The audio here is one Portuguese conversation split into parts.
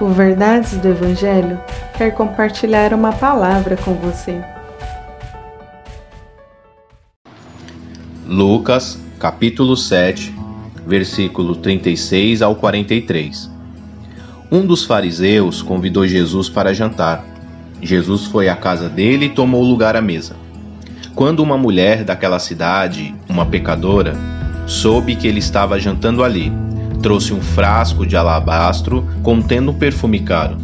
O Verdades do Evangelho quer compartilhar uma palavra com você. Lucas, capítulo 7, versículo 36 ao 43. Um dos fariseus convidou Jesus para jantar. Jesus foi à casa dele e tomou lugar à mesa. Quando uma mulher daquela cidade, uma pecadora, soube que ele estava jantando ali, trouxe um frasco de alabastro contendo um perfume caro.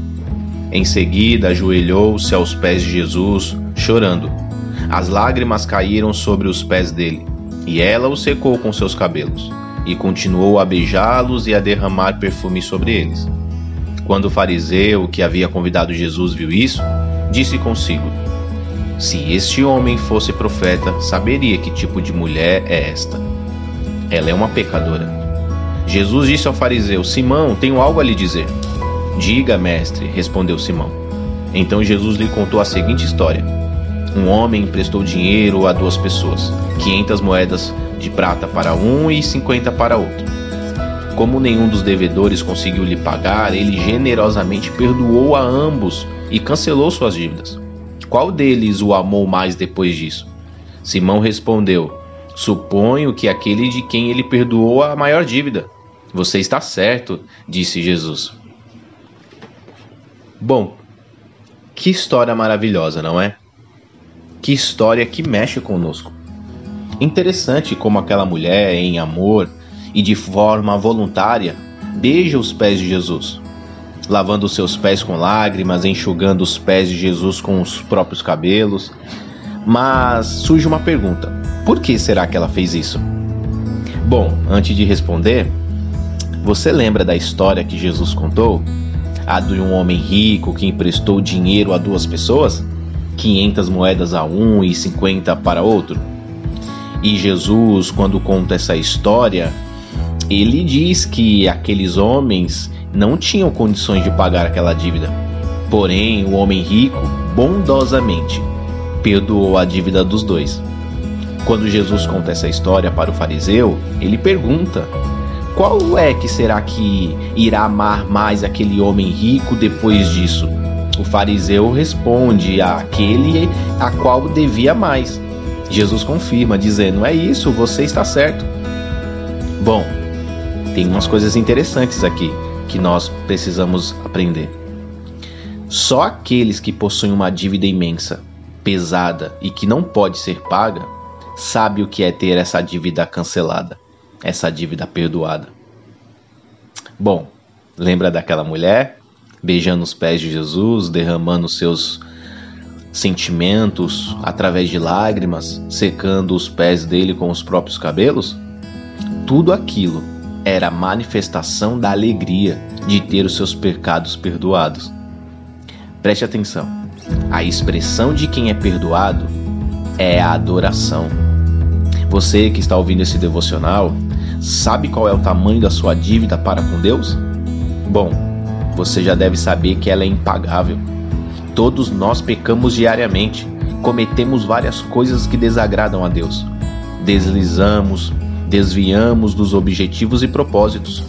Em seguida, ajoelhou-se aos pés de Jesus, chorando. As lágrimas caíram sobre os pés dele, e ela o secou com seus cabelos, e continuou a beijá-los e a derramar perfume sobre eles. Quando o fariseu que havia convidado Jesus viu isso, disse consigo: Se este homem fosse profeta, saberia que tipo de mulher é esta. Ela é uma pecadora. Jesus disse ao fariseu: Simão, tenho algo a lhe dizer. Diga, mestre, respondeu Simão. Então Jesus lhe contou a seguinte história: Um homem emprestou dinheiro a duas pessoas, quinhentas moedas de prata para um e cinquenta para outro. Como nenhum dos devedores conseguiu lhe pagar, ele generosamente perdoou a ambos e cancelou suas dívidas. Qual deles o amou mais depois disso? Simão respondeu: Suponho que aquele de quem ele perdoou a maior dívida. Você está certo, disse Jesus. Bom, que história maravilhosa, não é? Que história que mexe conosco. Interessante como aquela mulher, em amor e de forma voluntária, beija os pés de Jesus, lavando seus pés com lágrimas, enxugando os pés de Jesus com os próprios cabelos. Mas surge uma pergunta: por que será que ela fez isso? Bom, antes de responder, você lembra da história que Jesus contou? A de um homem rico que emprestou dinheiro a duas pessoas? 500 moedas a um e 50 para outro? E Jesus, quando conta essa história, ele diz que aqueles homens não tinham condições de pagar aquela dívida. Porém, o homem rico, bondosamente, perdoou a dívida dos dois. Quando Jesus conta essa história para o fariseu, ele pergunta qual é que será que irá amar mais aquele homem rico depois disso? O fariseu responde àquele a qual devia mais. Jesus confirma, dizendo: É isso, você está certo. Bom, tem umas coisas interessantes aqui que nós precisamos aprender. Só aqueles que possuem uma dívida imensa, pesada e que não pode ser paga, sabe o que é ter essa dívida cancelada essa dívida perdoada. Bom, lembra daquela mulher beijando os pés de Jesus, derramando seus sentimentos através de lágrimas, secando os pés dele com os próprios cabelos? Tudo aquilo era manifestação da alegria de ter os seus pecados perdoados. Preste atenção. A expressão de quem é perdoado é a adoração. Você que está ouvindo esse devocional Sabe qual é o tamanho da sua dívida para com Deus? Bom, você já deve saber que ela é impagável. Todos nós pecamos diariamente, cometemos várias coisas que desagradam a Deus. Deslizamos, desviamos dos objetivos e propósitos.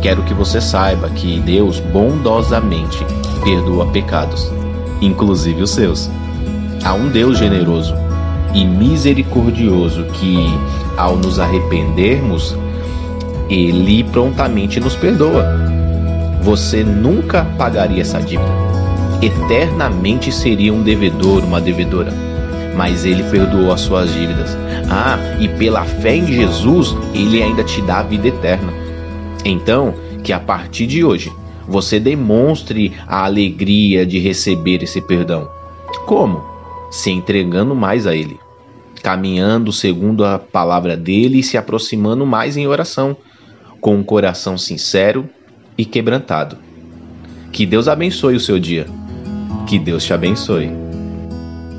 Quero que você saiba que Deus bondosamente perdoa pecados, inclusive os seus. Há um Deus generoso e misericordioso que, ao nos arrependermos, ele prontamente nos perdoa. Você nunca pagaria essa dívida. Eternamente seria um devedor, uma devedora. Mas ele perdoou as suas dívidas. Ah, e pela fé em Jesus, ele ainda te dá a vida eterna. Então, que a partir de hoje você demonstre a alegria de receber esse perdão. Como? Se entregando mais a Ele caminhando segundo a palavra dele e se aproximando mais em oração, com um coração sincero e quebrantado. Que Deus abençoe o seu dia. Que Deus te abençoe.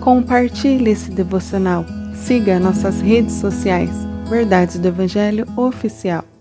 Compartilhe esse devocional. Siga nossas redes sociais. Verdades do Evangelho Oficial.